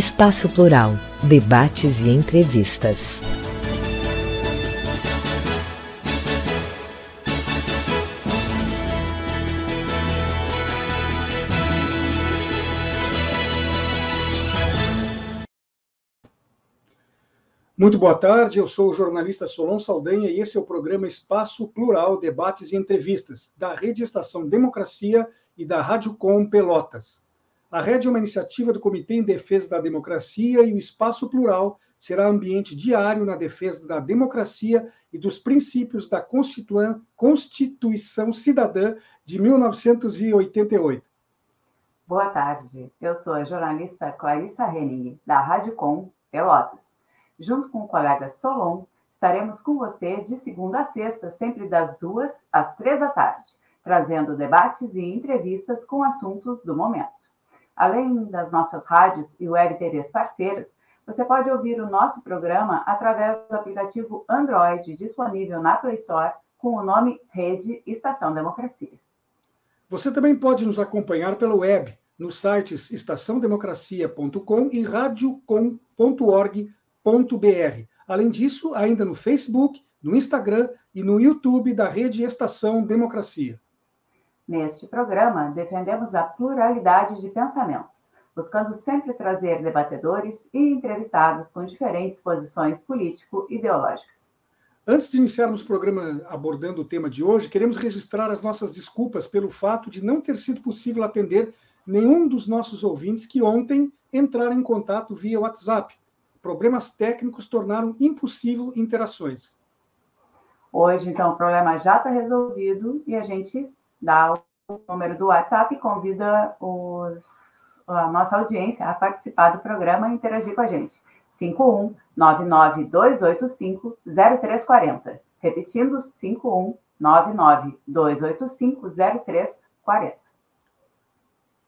Espaço Plural, debates e entrevistas. Muito boa tarde, eu sou o jornalista Solon Saldanha e esse é o programa Espaço Plural, Debates e Entrevistas, da Rede Estação Democracia e da Rádio Com Pelotas. A rede é uma iniciativa do Comitê em Defesa da Democracia e o Espaço Plural será ambiente diário na defesa da democracia e dos princípios da Constituição Cidadã de 1988. Boa tarde, eu sou a jornalista Clarissa Henning, da Rádio Com Pelotas. Junto com o colega Solon, estaremos com você de segunda a sexta, sempre das duas às três da tarde, trazendo debates e entrevistas com assuntos do momento. Além das nossas rádios e web TVs parceiras, você pode ouvir o nosso programa através do aplicativo Android disponível na Play Store com o nome Rede Estação Democracia. Você também pode nos acompanhar pela web nos sites estaçãodemocracia.com e radiocom.org.br. Além disso, ainda no Facebook, no Instagram e no YouTube da Rede Estação Democracia. Neste programa, defendemos a pluralidade de pensamentos, buscando sempre trazer debatedores e entrevistados com diferentes posições político-ideológicas. Antes de iniciarmos o programa abordando o tema de hoje, queremos registrar as nossas desculpas pelo fato de não ter sido possível atender nenhum dos nossos ouvintes que ontem entraram em contato via WhatsApp. Problemas técnicos tornaram impossível interações. Hoje, então, o problema já está resolvido e a gente dá o número do WhatsApp e convida os, a nossa audiência a participar do programa e interagir com a gente. 51992850340. Repetindo, 51992850340.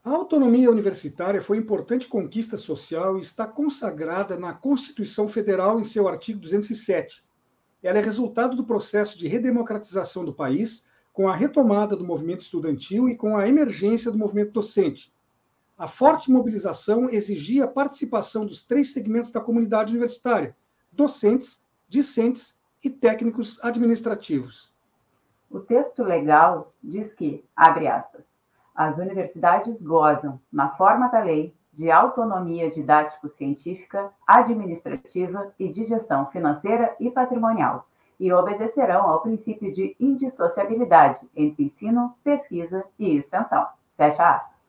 A autonomia universitária foi importante conquista social e está consagrada na Constituição Federal em seu artigo 207. Ela é resultado do processo de redemocratização do país, com a retomada do movimento estudantil e com a emergência do movimento docente. A forte mobilização exigia a participação dos três segmentos da comunidade universitária: docentes, discentes e técnicos administrativos. O texto legal diz que, abre aspas, as universidades gozam, na forma da lei, de autonomia didático-científica, administrativa e de gestão financeira e patrimonial, e obedecerão ao princípio de indissociabilidade entre ensino, pesquisa e extensão. Fecha aspas.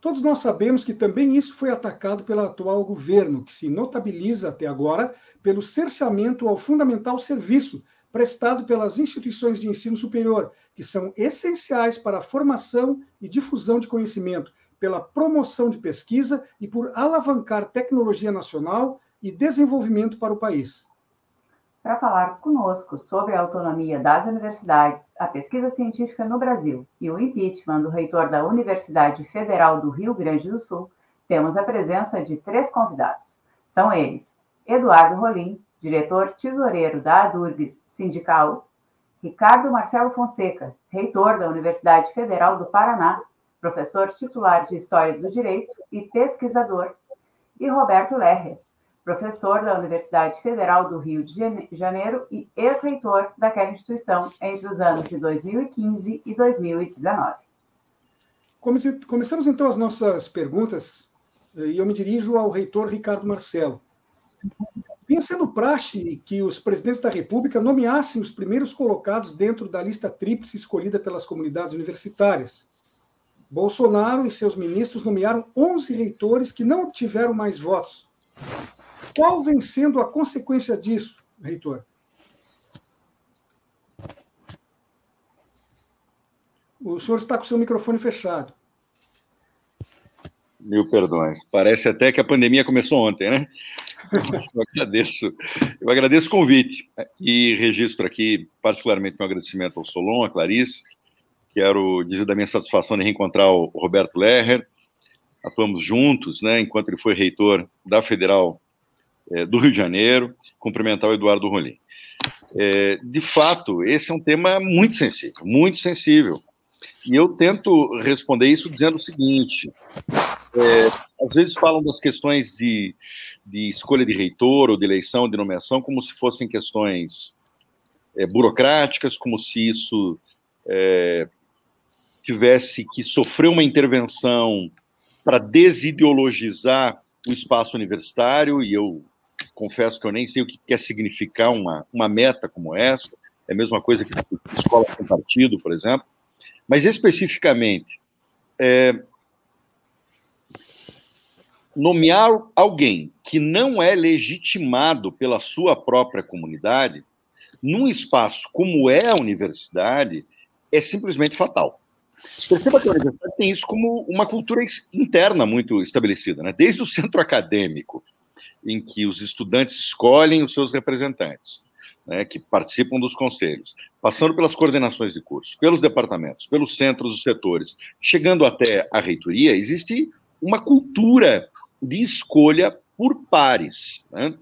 Todos nós sabemos que também isso foi atacado pelo atual governo, que se notabiliza até agora pelo cerceamento ao fundamental serviço prestado pelas instituições de ensino superior, que são essenciais para a formação e difusão de conhecimento, pela promoção de pesquisa e por alavancar tecnologia nacional e desenvolvimento para o país para falar conosco sobre a autonomia das universidades, a pesquisa científica no Brasil e o impeachment do reitor da Universidade Federal do Rio Grande do Sul, temos a presença de três convidados. São eles: Eduardo Rolim, diretor tesoureiro da Adurgs Sindical, Ricardo Marcelo Fonseca, reitor da Universidade Federal do Paraná, professor titular de História do Direito e pesquisador, e Roberto Lerrer, professor da Universidade Federal do Rio de Janeiro e ex-reitor daquela instituição entre os anos de 2015 e 2019. Começamos então as nossas perguntas eh, e eu me dirijo ao reitor Ricardo Marcelo. Vinha sendo praxe que os presidentes da República nomeassem os primeiros colocados dentro da lista tríplice escolhida pelas comunidades universitárias. Bolsonaro e seus ministros nomearam 11 reitores que não obtiveram mais votos. Qual vem sendo a consequência disso, reitor? O senhor está com seu microfone fechado. Mil perdões. Parece até que a pandemia começou ontem, né? Eu agradeço, eu agradeço o convite e registro aqui particularmente meu agradecimento ao Solon, à Clarice. Quero dizer da minha satisfação de reencontrar o Roberto Lerrer. Atuamos juntos, né, enquanto ele foi reitor da Federal é, do Rio de Janeiro. Cumprimentar o Eduardo Rolim. É, de fato, esse é um tema muito sensível, muito sensível. E eu tento responder isso dizendo o seguinte: é, às vezes falam das questões de, de, escolha de reitor ou de eleição, de nomeação, como se fossem questões é, burocráticas, como se isso é, tivesse que sofrer uma intervenção para desideologizar o espaço universitário, e eu confesso que eu nem sei o que quer significar uma, uma meta como essa, é a mesma coisa que escola com partido, por exemplo, mas especificamente, é, nomear alguém que não é legitimado pela sua própria comunidade, num espaço como é a universidade, é simplesmente fatal. Perceba que a universidade tem isso como uma cultura interna muito estabelecida, né? desde o centro acadêmico, em que os estudantes escolhem os seus representantes, né, que participam dos conselhos, passando pelas coordenações de curso, pelos departamentos, pelos centros, os setores, chegando até a reitoria, existe uma cultura de escolha por pares. Né?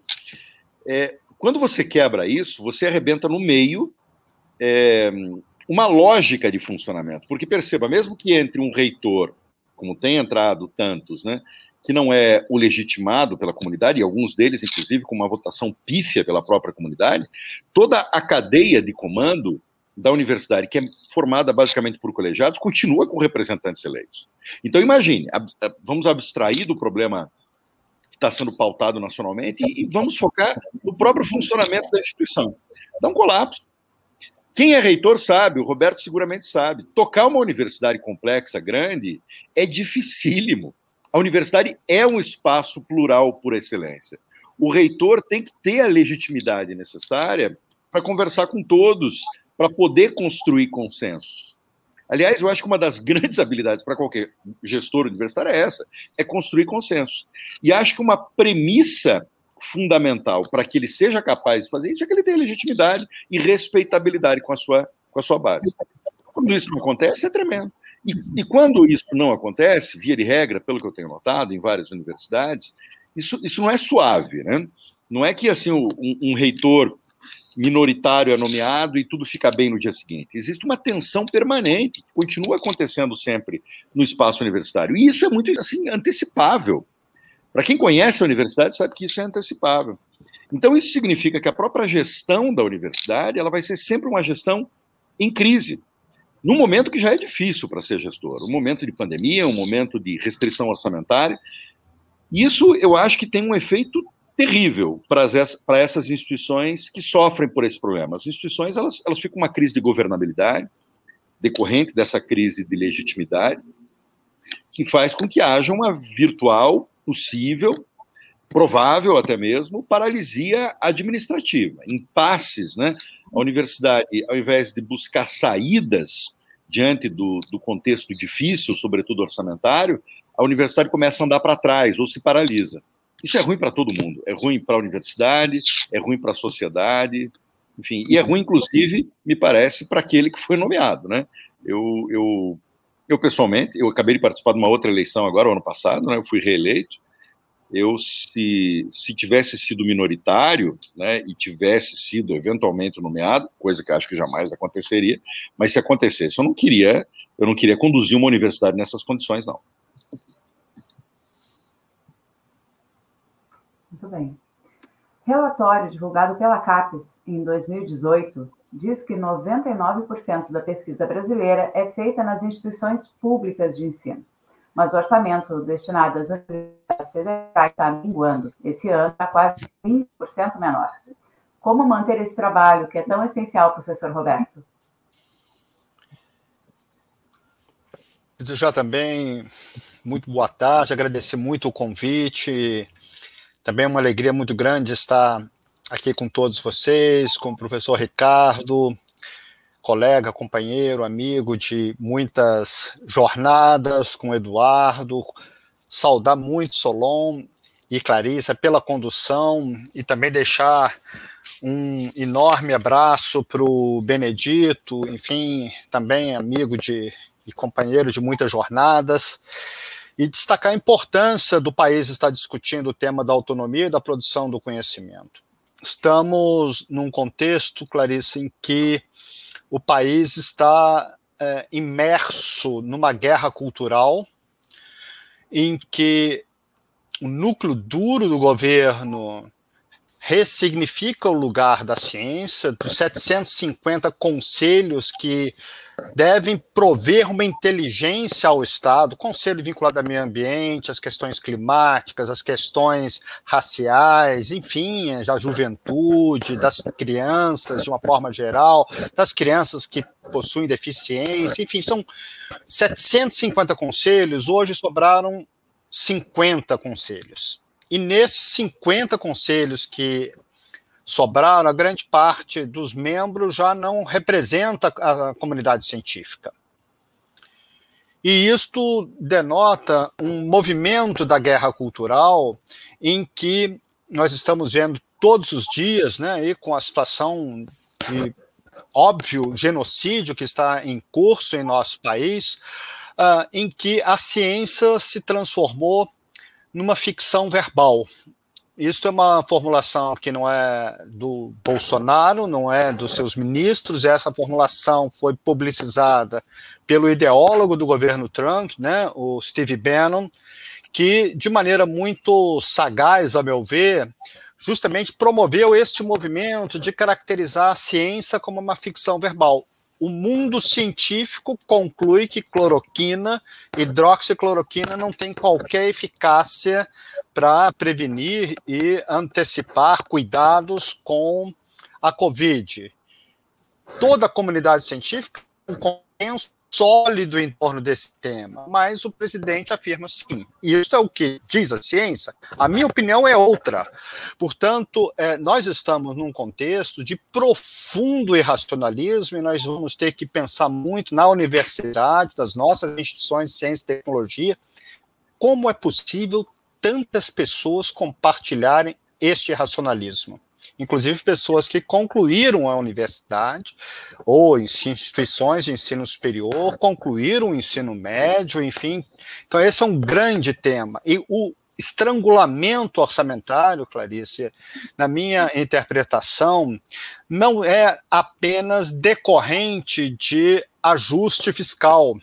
É, quando você quebra isso, você arrebenta no meio é, uma lógica de funcionamento. Porque perceba, mesmo que entre um reitor, como tem entrado tantos, né, que não é o legitimado pela comunidade, e alguns deles, inclusive, com uma votação pífia pela própria comunidade, toda a cadeia de comando da universidade, que é formada basicamente por colegiados, continua com representantes eleitos. Então, imagine, vamos abstrair do problema que está sendo pautado nacionalmente e, vamos focar no próprio funcionamento da instituição. Dá um colapso. Quem é reitor sabe, o Roberto seguramente sabe. Tocar uma universidade complexa, grande, é dificílimo. A universidade é um espaço plural por excelência. O reitor tem que ter a legitimidade necessária para conversar com todos, para poder construir consensos. Aliás, eu acho que uma das grandes habilidades para qualquer gestor universitário é essa: é construir consensos. E acho que uma premissa fundamental para que ele seja capaz de fazer isso é que ele tenha legitimidade e respeitabilidade com a sua, com a sua base. Quando isso não acontece, é tremendo. E, e quando isso não acontece, via de regra, pelo que eu tenho notado em várias universidades, isso, isso não é suave, né? Não é que assim um, um reitor minoritário é nomeado e tudo fica bem no dia seguinte. Existe uma tensão permanente que continua acontecendo sempre no espaço universitário. E isso é muito assim antecipável. Para quem conhece a universidade sabe que isso é antecipável. Então isso significa que a própria gestão da universidade ela vai ser sempre uma gestão em crise. Num momento que já é difícil para ser gestor, um momento de pandemia, um momento de restrição orçamentária. Isso eu acho que tem um efeito terrível para, essas instituições que sofrem por esse problema. As instituições elas, elas ficam uma crise de governabilidade, decorrente dessa crise de legitimidade, que faz com que haja uma virtual, possível, provável até mesmo, paralisia administrativa, impasses. Né? A universidade, ao invés de buscar saídas diante do, do contexto difícil, sobretudo orçamentário, a universidade começa a andar para trás ou se paralisa. Isso é ruim para todo mundo. É ruim para a universidade, é ruim para a sociedade, enfim, e é ruim, inclusive, me parece, para aquele que foi nomeado, né? Eu, eu, Eu, pessoalmente, eu acabei de participar de uma outra eleição agora, ano passado, né, eu fui reeleito. Eu, se, se tivesse sido minoritário, né, e tivesse sido eventualmente nomeado, coisa que acho que jamais aconteceria, mas se acontecesse, eu não queria, eu não queria conduzir uma universidade nessas condições, não. Muito bem. Relatório divulgado pela CAPES em 2018 diz que 99% da pesquisa brasileira é feita nas instituições públicas de ensino, mas o orçamento destinado às universidades federais está minguando. Esse ano está quase 20% menor. Como manter esse trabalho que é tão essencial, professor Roberto? Desejar também muito boa tarde, agradecer muito o convite. Também é uma alegria muito grande estar aqui com todos vocês, com o professor Ricardo, colega, companheiro, amigo de muitas jornadas, com Eduardo, saudar muito Solon e Clarissa pela condução e também deixar um enorme abraço para o Benedito, enfim, também amigo de, e companheiro de muitas jornadas e destacar a importância do país estar discutindo o tema da autonomia e da produção do conhecimento. Estamos num contexto, Clarice, em que o país está é, imerso numa guerra cultural, em que o núcleo duro do governo ressignifica o lugar da ciência, dos 750 conselhos que devem prover uma inteligência ao Estado, conselho vinculado ao meio ambiente, às questões climáticas, às questões raciais, enfim, da juventude, das crianças de uma forma geral, das crianças que possuem deficiência, enfim, são 750 conselhos, hoje sobraram 50 conselhos. E nesses 50 conselhos que sobraram, a grande parte dos membros já não representa a comunidade científica. E isto denota um movimento da guerra cultural em que nós estamos vendo todos os dias, né, e com a situação de óbvio genocídio que está em curso em nosso país, uh, em que a ciência se transformou numa ficção verbal, isso é uma formulação que não é do Bolsonaro, não é dos seus ministros, essa formulação foi publicizada pelo ideólogo do governo Trump, né, o Steve Bannon, que, de maneira muito sagaz, a meu ver, justamente promoveu este movimento de caracterizar a ciência como uma ficção verbal o mundo científico conclui que cloroquina, hidroxicloroquina, não tem qualquer eficácia para prevenir e antecipar cuidados com a Covid. Toda a comunidade científica um consenso sólido em torno desse tema, mas o presidente afirma sim. E isso é o que diz a ciência. A minha opinião é outra. Portanto, é, nós estamos num contexto de profundo irracionalismo e nós vamos ter que pensar muito na universidade, das nossas instituições de ciência e tecnologia, como é possível tantas pessoas compartilharem este irracionalismo inclusive pessoas que concluíram a universidade ou instituições de ensino superior, concluíram o ensino médio, enfim. Então, esse é um grande tema. E o estrangulamento orçamentário, Clarice, na minha interpretação, não é apenas decorrente de ajuste fiscal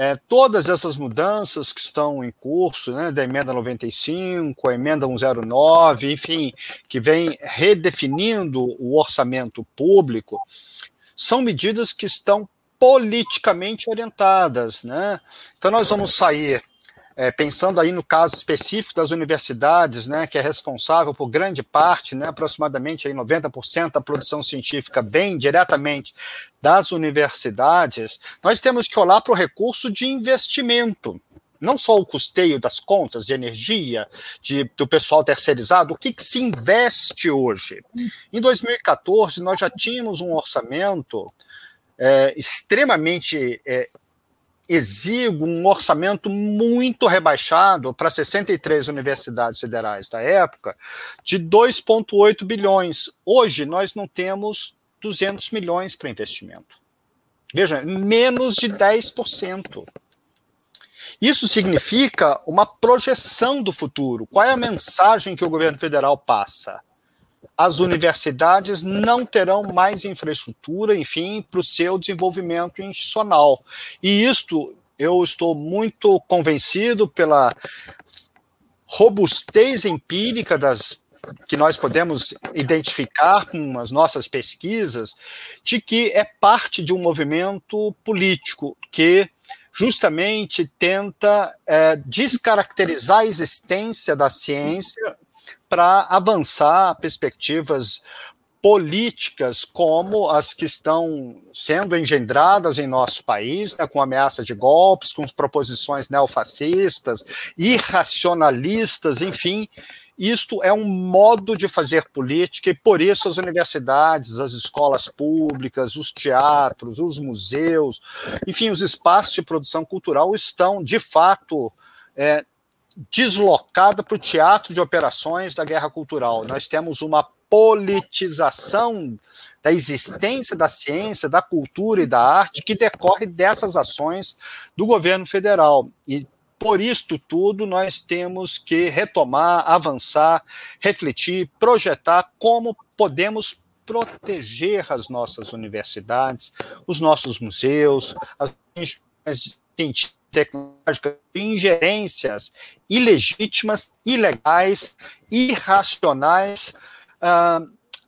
é, todas essas mudanças que estão em curso, né, da emenda 95, a emenda 109, enfim, que vem redefinindo o orçamento público, são medidas que estão politicamente orientadas, né? Então nós vamos sair é, pensando aí no caso específico das universidades, né, que é responsável por grande parte, né, aproximadamente aí 90% da produção científica vem diretamente das universidades, nós temos que olhar para o recurso de investimento, não só o custeio das contas de energia, de, do pessoal terceirizado, o que, que se investe hoje? Em 2014, nós já tínhamos um orçamento é, extremamente é, exíguo, um orçamento muito rebaixado para 63 universidades federais da época, de 2,8 bilhões. Hoje, nós não temos 200 milhões para investimento. Veja, menos de 10%. Isso significa uma projeção do futuro. Qual é a mensagem que o governo federal passa? As universidades não terão mais infraestrutura, enfim, para o seu desenvolvimento institucional. E isto eu estou muito convencido pela robustez empírica das que nós podemos identificar com as nossas pesquisas, de que é parte de um movimento político que justamente tenta é, descaracterizar a existência da ciência para avançar perspectivas políticas como as que estão sendo engendradas em nosso país, né, com ameaça de golpes, com proposições neofascistas, irracionalistas, enfim, isto é um modo de fazer política e por isso as universidades, as escolas públicas, os teatros, os museus, enfim, os espaços de produção cultural estão, de fato, é, deslocados para o teatro de operações da guerra cultural. Nós temos uma politização da existência da ciência, da cultura e da arte que decorre dessas ações do governo federal. E por isto tudo, nós temos que retomar, avançar, refletir, projetar como podemos proteger as nossas universidades, os nossos museus, as instituições científicas tecnológicas de ingerências ilegítimas, ilegais, irracionais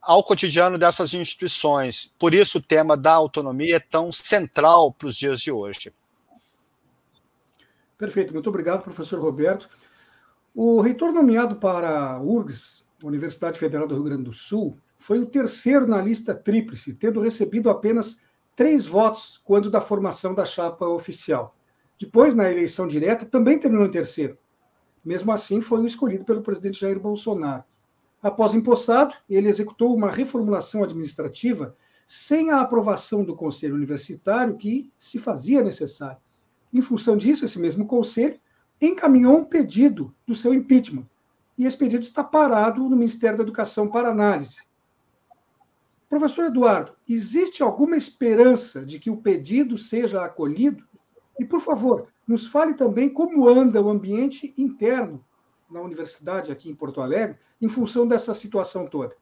ao cotidiano dessas instituições. Por isso o tema da autonomia é tão central para os dias de hoje. Perfeito, muito obrigado, professor Roberto. O reitor nomeado para a URGS, Universidade Federal do Rio Grande do Sul, foi o terceiro na lista tríplice, tendo recebido apenas três votos quando da formação da chapa oficial. Depois, na eleição direta, também terminou em terceiro. Mesmo assim, foi o escolhido pelo presidente Jair Bolsonaro. Após empossado, ele executou uma reformulação administrativa sem a aprovação do Conselho Universitário que se fazia necessário. Em função disso, esse mesmo conselho encaminhou um pedido do seu impeachment. E esse pedido está parado no Ministério da Educação para análise. Professor Eduardo, existe alguma esperança de que o pedido seja acolhido? E, por favor, nos fale também como anda o ambiente interno na universidade aqui em Porto Alegre, em função dessa situação toda.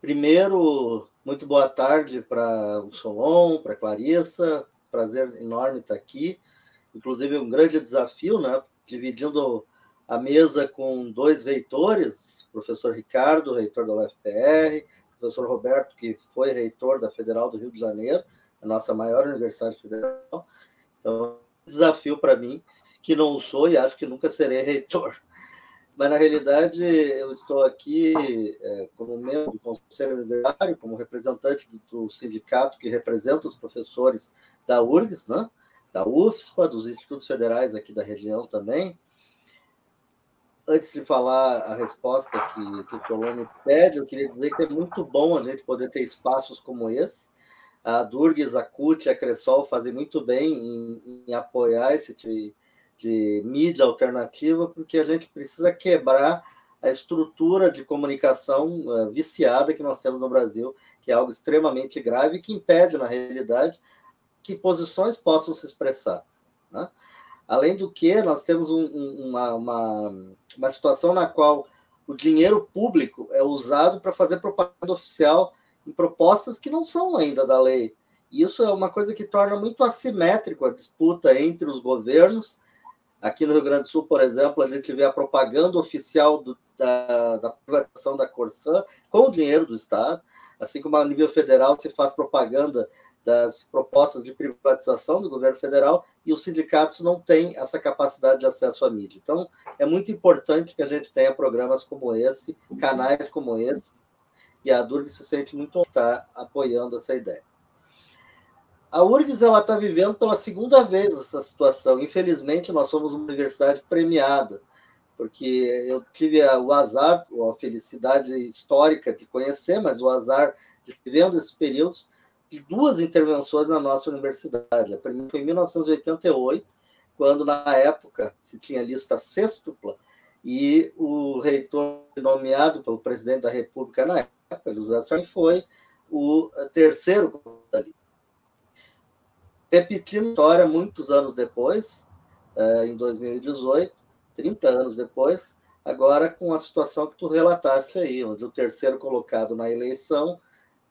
Primeiro, muito boa tarde para o Solon, para a Clarissa. Prazer enorme estar aqui. Inclusive, um grande desafio, né? Dividindo a mesa com dois reitores, professor Ricardo, reitor da UFPR, professor Roberto, que foi reitor da Federal do Rio de Janeiro, a nossa maior universidade federal. Então, desafio para mim, que não sou e acho que nunca serei reitor mas na realidade eu estou aqui é, como membro do Conselho Universitário, como representante do, sindicato que representa os professores da URGS, né? da UFSPA, dos institutos federais aqui da região também. Antes de falar a resposta que, que o Colônia pede, eu queria dizer que é muito bom a gente poder ter espaços como esse. A Durgues, a CUT a Cressol fazem muito bem em, em apoiar esse tipo de mídia alternativa, porque a gente precisa quebrar a estrutura de comunicação uh, viciada que nós temos no Brasil, que é algo extremamente grave e que impede, na realidade, que posições possam se expressar. Né? Além do que, nós temos um, um, uma, uma, uma situação na qual o dinheiro público é usado para fazer propaganda oficial em propostas que não são ainda da lei. E isso é uma coisa que torna muito assimétrico a disputa entre os governos Aqui no Rio Grande do Sul, por exemplo, a gente vê a propaganda oficial do, da, da, privatização da Corsã com o dinheiro do Estado, assim como a nível federal se faz propaganda das propostas de privatização do governo federal e os sindicatos não têm essa capacidade de acesso à mídia. Então, é muito importante que a gente tenha programas como esse, canais como esse, e a Durg se sente muito estar apoiando essa ideia. A URGS está vivendo pela segunda vez essa situação. Infelizmente, nós somos uma universidade premiada, porque eu tive o azar, a felicidade histórica de conhecer, mas o azar de vivendo esses períodos de duas intervenções na nossa universidade. A primeira foi em 1988, quando na época se tinha lista sextupla e o reitor nomeado pelo presidente da República na José Sarney, foi o terceiro da lista. Repetindo a história muitos anos depois, eh, em 2018, 30 anos depois, agora com a situação que tu relataste aí, onde o terceiro colocado na eleição,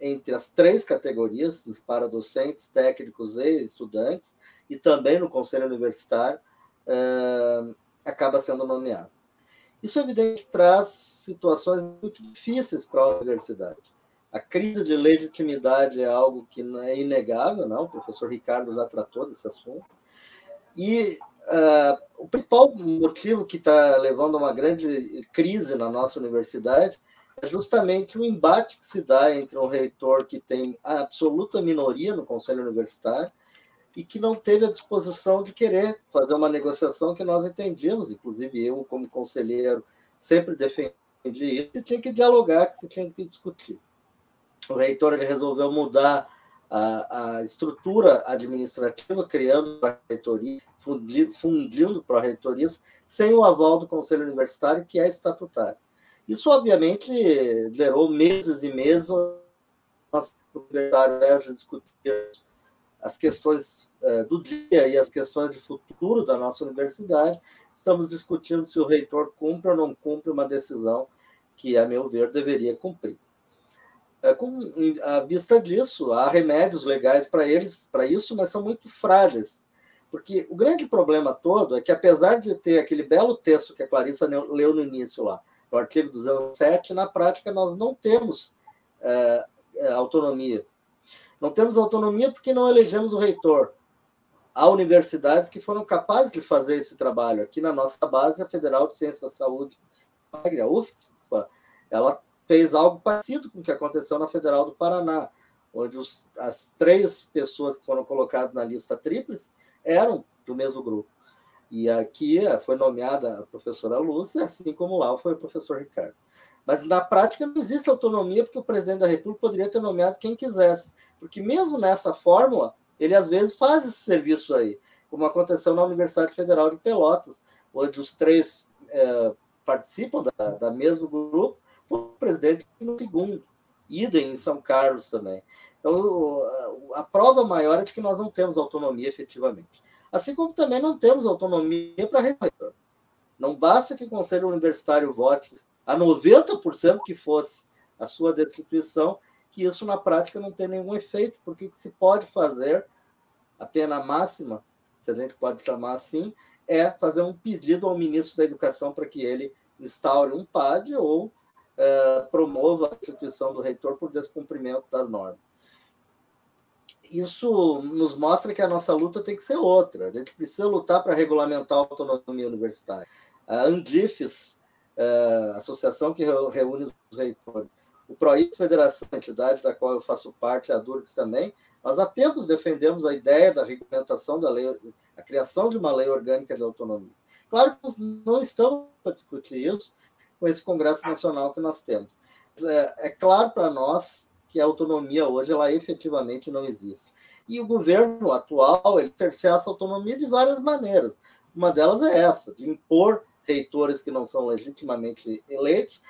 entre as três categorias, para docentes, técnicos e estudantes, e também no conselho universitário, uh, acaba sendo nomeado. Isso, evidente, traz situações muito difíceis para a universidade. A crise de legitimidade é algo que é inegável, não? o professor Ricardo já tratou desse assunto, e uh, o principal motivo que está levando a uma grande crise na nossa universidade é justamente o embate que se dá entre um reitor que tem a absoluta minoria no conselho universitário e que não teve a disposição de querer fazer uma negociação que nós entendíamos, inclusive eu, como conselheiro, sempre defendi isso, que tinha que dialogar, que se tinha que discutir. O reitor ele resolveu mudar a, a estrutura administrativa, criando a reitoria, fundindo para reitoria sem o aval do Conselho Universitário, que é estatutário. Isso, obviamente, gerou meses e meses nós, universitários, discutir as questões uh, do dia e as questões de futuro da nossa universidade. Estamos discutindo se o reitor cumpre ou não cumpre uma decisão que, a meu ver, deveria cumprir. É, com a vista disso, há remédios legais para eles, para isso, mas são muito frágeis. Porque o grande problema todo é que, apesar de ter aquele belo texto que a Clarissa leu no início lá, no artigo 207, na prática nós não temos é, é, autonomia. Não temos autonomia porque não elegemos o reitor. Há universidades que foram capazes de fazer esse trabalho. Aqui na nossa base, a Federal de Ciências da Saúde, a UFSPA, ela fez algo parecido com o que aconteceu na Federal do Paraná, onde os, as três pessoas que foram colocadas na lista tríplice eram do mesmo grupo. E aqui foi nomeada a professora Lúcia, assim como lá foi o professor Ricardo. Mas na prática não existe autonomia, porque o presidente da República poderia ter nomeado quem quisesse. Porque mesmo nessa fórmula, ele às vezes faz esse serviço aí, como aconteceu na Universidade Federal de Pelotas, onde os três é, participam da, da mesmo grupo, o presidente no segundo. Idem em São Carlos também. Então, a prova maior é de que nós não temos autonomia efetivamente. Assim como também não temos autonomia para reitor. Não basta que o Conselho Universitário vote a 90% que fosse a sua destituição, que isso na prática não tem nenhum efeito, porque o que se pode fazer, a pena máxima, se a gente pode chamar assim, é fazer um pedido ao ministro da Educação para que ele instaure um PAD ou é, promova a instituição do reitor por descumprimento das normas. Isso nos mostra que a nossa luta tem que ser outra. A gente precisa lutar para regulamentar a autonomia universitária. A Andifes, é, associação que reúne os reitores, o PROIX Federação, entidade da qual eu faço parte, a DURGS também, nós há tempos defendemos a ideia da regulamentação da lei, a criação de uma lei orgânica de autonomia. Claro que nós não estamos para discutir isso, com esse Congresso Nacional que nós temos. É, é claro para nós que a autonomia hoje ela efetivamente não existe. E o governo atual ele exerce essa autonomia de várias maneiras. Uma delas é essa, de impor reitores que não são legitimamente eleitos,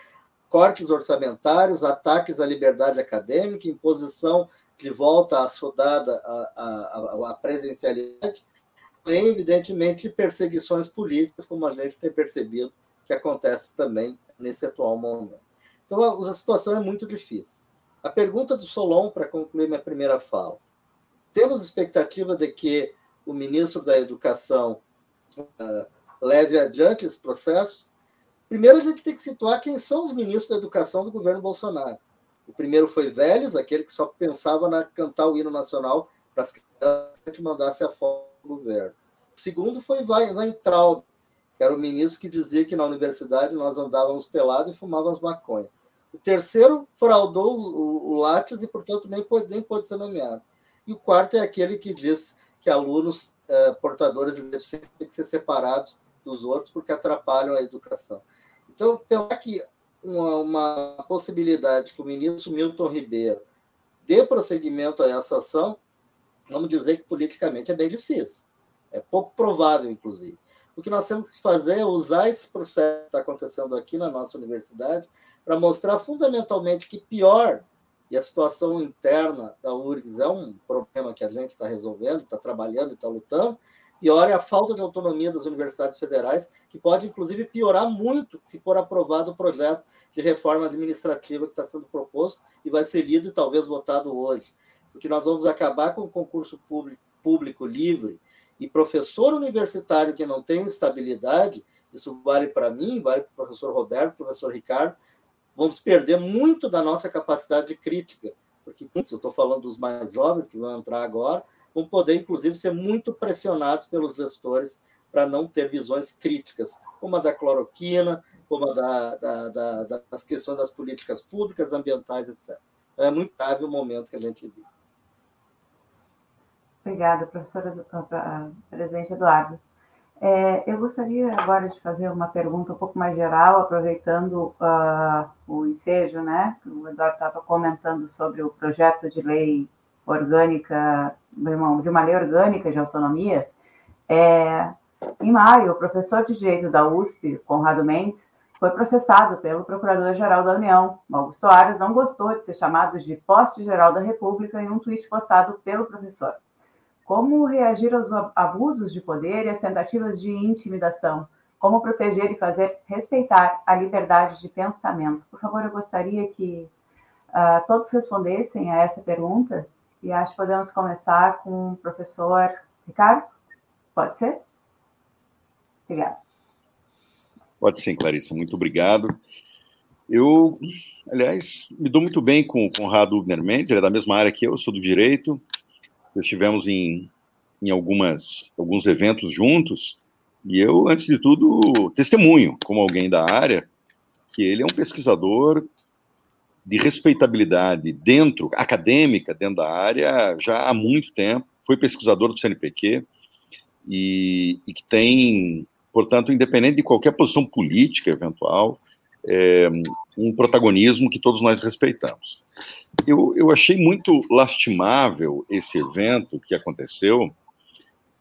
cortes orçamentários, ataques à liberdade acadêmica, imposição de volta à soldada à, presencialidade, e, evidentemente, perseguições políticas, como a gente tem percebido que acontece também nesse atual momento. Então, a, a situação é muito difícil. A pergunta do Solon, para concluir minha primeira fala. Temos expectativa de que o ministro da Educação uh, leve adiante esse processo? Primeiro, a gente tem que situar quem são os ministros da Educação do governo Bolsonaro. O primeiro foi Vélez, aquele que só pensava na cantar o hino nacional para as crianças mandasse a foto do governo. O segundo foi Weintraub, que era o ministro que dizia que na universidade nós andávamos pelados e fumávamos maconha. O terceiro fraudou o, o Lattes e, portanto, nem pode, nem pode ser nomeado. E o quarto é aquele que diz que alunos eh, portadores de deficiência têm que ser separados dos outros porque atrapalham a educação. Então, pela que uma, uma possibilidade que o ministro Milton Ribeiro dê prosseguimento a essa ação, vamos dizer que politicamente é bem difícil. É pouco provável, inclusive. O que nós temos que fazer é usar esse processo que está acontecendo aqui na nossa universidade para mostrar fundamentalmente que pior e a situação interna da URGS é um problema que a gente está resolvendo, está trabalhando e está lutando, pior é a falta de autonomia das universidades federais, que pode, inclusive, piorar muito se for aprovado o projeto de reforma administrativa que está sendo proposto e vai ser lido e talvez votado hoje. Porque nós vamos acabar com o concurso público, público livre e professor universitário que não tem estabilidade, isso vale para mim, vale para o professor Roberto, professor Ricardo, vamos perder muito da nossa capacidade de crítica, porque eu estou falando dos mais jovens que vão entrar agora, vão poder, inclusive, ser muito pressionados pelos gestores para não ter visões críticas, como a da cloroquina, como a da, da, da, das questões das políticas públicas, ambientais, etc. É muito grave o momento que a gente vive. Obrigada, professora, presidente Eduardo. É, eu gostaria agora de fazer uma pergunta um pouco mais geral, aproveitando uh, o ensejo, né? O Eduardo estava comentando sobre o projeto de lei orgânica, de uma lei orgânica de autonomia. É, em maio, o professor de direito da USP, Conrado Mendes, foi processado pelo Procurador-Geral da União. Augusto Aras não gostou de ser chamado de poste-geral da República em um tweet postado pelo professor. Como reagir aos abusos de poder e às tentativas de intimidação? Como proteger e fazer respeitar a liberdade de pensamento? Por favor, eu gostaria que uh, todos respondessem a essa pergunta e acho que podemos começar com o professor Ricardo. Pode ser? Obrigada. Pode sim, Clarissa. Muito obrigado. Eu, aliás, me dou muito bem com o Conrado Ubner Mendes, ele é da mesma área que eu, eu sou do direito, estivemos em, em algumas, alguns eventos juntos, e eu, antes de tudo, testemunho, como alguém da área, que ele é um pesquisador de respeitabilidade dentro, acadêmica, dentro da área, já há muito tempo, foi pesquisador do CNPq, e, e que tem, portanto, independente de qualquer posição política eventual, é, um protagonismo que todos nós respeitamos. Eu, eu achei muito lastimável esse evento que aconteceu.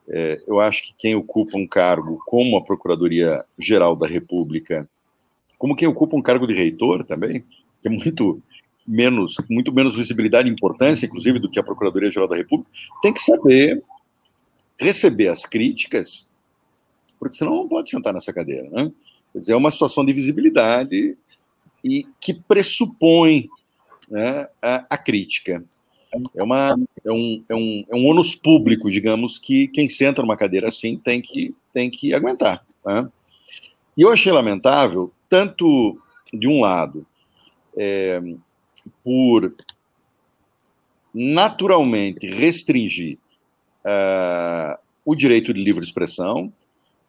É, eu acho que quem ocupa um cargo como a Procuradoria-Geral da República, como quem ocupa um cargo de reitor também, que é muito menos, muito menos visibilidade e importância, inclusive, do que a Procuradoria-Geral da República, tem que saber receber as críticas, porque senão não pode sentar nessa cadeira, né? Quer dizer, é uma situação de visibilidade e que pressupõe né, a, a, crítica. É, uma, é, um, é, um, é um ônus público, digamos, que quem senta numa cadeira assim tem que, tem que aguentar. Né? E eu achei lamentável, tanto de um lado, é, por naturalmente restringir uh, o direito de livre expressão,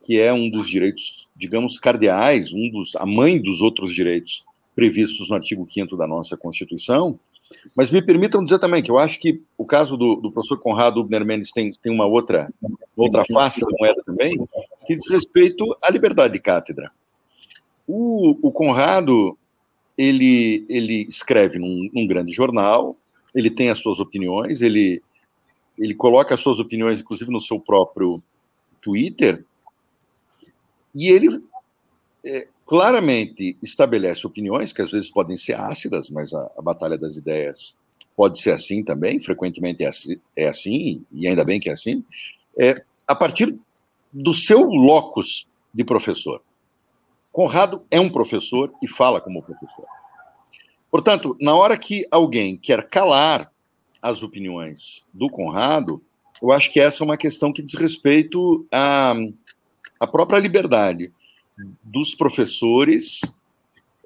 que é um dos direitos, digamos, cardeais, um dos, a mãe dos outros direitos previstos no artigo 5 da nossa Constituição. Mas me permitam dizer também que eu acho que o caso do, do professor Conrado Ubner Mendes tem, tem uma outra, outra face da moeda também, que diz respeito à liberdade de cátedra. O, o Conrado, ele, ele escreve num, num grande jornal, ele tem as suas opiniões, ele, ele coloca as suas opiniões, inclusive, no seu próprio Twitter, e ele é, claramente estabelece opiniões que às vezes podem ser ácidas, mas a, a batalha das ideias pode ser assim também, frequentemente é assim, é assim e ainda bem que é assim, é, a partir do seu locus de professor. Conrado é um professor e fala como professor. Portanto, na hora que alguém quer calar as opiniões do Conrado, eu acho que essa é uma questão que diz respeito a a própria liberdade dos professores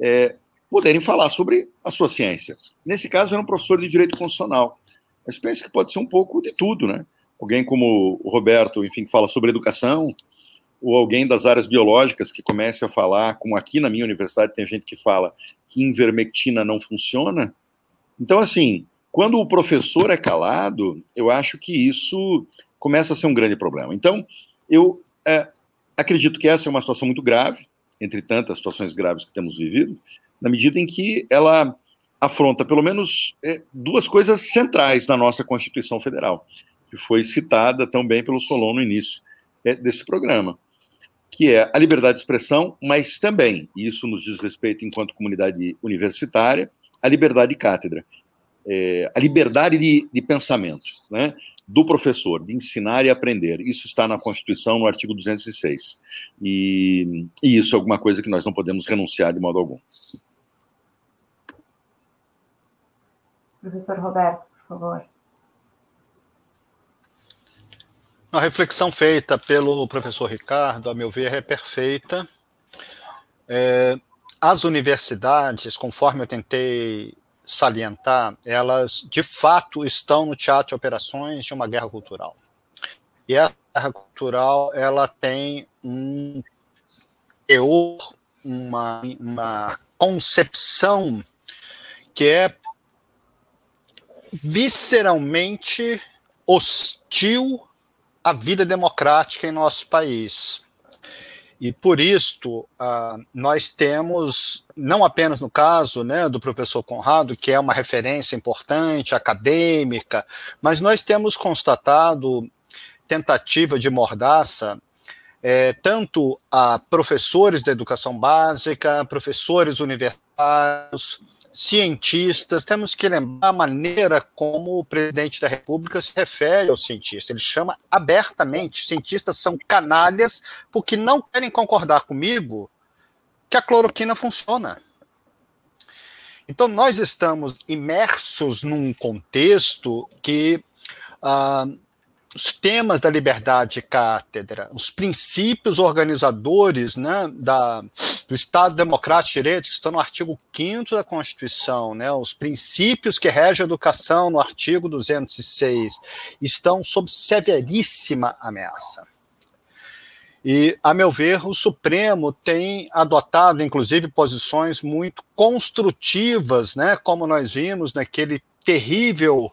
é, poderem falar sobre a sua ciência. Nesse caso, era um professor de direito constitucional. Mas pense que pode ser um pouco de tudo, né? Alguém como o Roberto, enfim, que fala sobre educação, ou alguém das áreas biológicas que comece a falar, como aqui na minha universidade tem gente que fala que invermectina não funciona. Então, assim, quando o professor é calado, eu acho que isso começa a ser um grande problema. Então, eu é, Acredito que essa é uma situação muito grave, entre tantas situações graves que temos vivido, na medida em que ela afronta pelo menos é, duas coisas centrais na nossa Constituição Federal, que foi citada também pelo Solon no início é, desse programa, que é a liberdade de expressão, mas também, e isso nos diz respeito enquanto comunidade universitária, a liberdade de cátedra. é, a liberdade de, de pensamento né, do professor, de ensinar e aprender. Isso está na Constituição, no artigo 206. E, e isso é alguma coisa que nós não podemos renunciar de modo algum. Professor Roberto, por favor. A reflexão feita pelo professor Ricardo, a meu ver, é perfeita. É, as universidades, conforme eu tentei salientar, elas de fato estão no teatro de operações de uma guerra cultural. E a guerra cultural ela tem um teor, uma, uma concepção que é visceralmente hostil à vida democrática em nosso país. E por isto, uh, nós temos, não apenas no caso né, do professor Conrado, que é uma referência importante, acadêmica, mas nós temos constatado tentativa de mordaça é, tanto a professores da educação básica, professores universitários, cientistas, temos que lembrar a maneira como o presidente da República se refere aos cientistas. Ele chama abertamente: cientistas são canalhas porque não querem concordar comigo que a cloroquina funciona. Então, nós estamos imersos num contexto que. Uh, os temas da liberdade de cátedra, os princípios organizadores né, da, do Estado Democrático de Direito, que estão no artigo 5 da Constituição, né, os princípios que regem a educação, no artigo 206, estão sob severíssima ameaça. E, a meu ver, o Supremo tem adotado, inclusive, posições muito construtivas, né, como nós vimos naquele terrível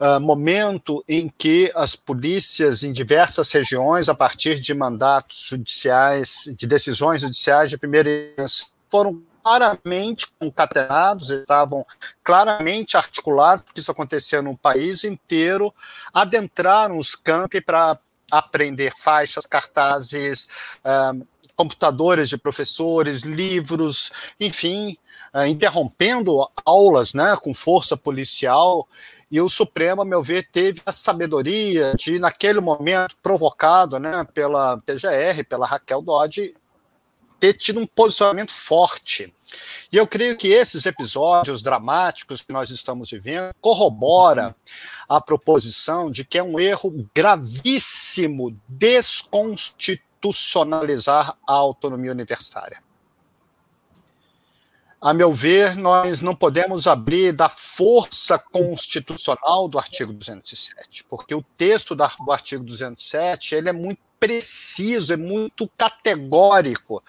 uh, momento em que as polícias em diversas regiões, a partir de mandatos judiciais, de decisões judiciais de primeira instância, foram claramente concatenados, estavam claramente articulados, porque isso acontecia no país inteiro, adentraram os campi para aprender faixas, cartazes, uh, computadores de professores, livros, enfim, uh, interrompendo aulas né, com força policial e o Supremo, a meu ver, teve a sabedoria de, naquele momento, provocado né, pela PGR, pela Raquel Dodge, ter tido um posicionamento forte. E eu creio que esses episódios dramáticos que nós estamos vivendo corrobora a proposição de que é um erro gravíssimo desconstitucionalizar a autonomia universitária. A meu ver, nós não podemos abrir da força constitucional do artigo 207, porque o texto do artigo 207 ele é muito preciso, é muito categórico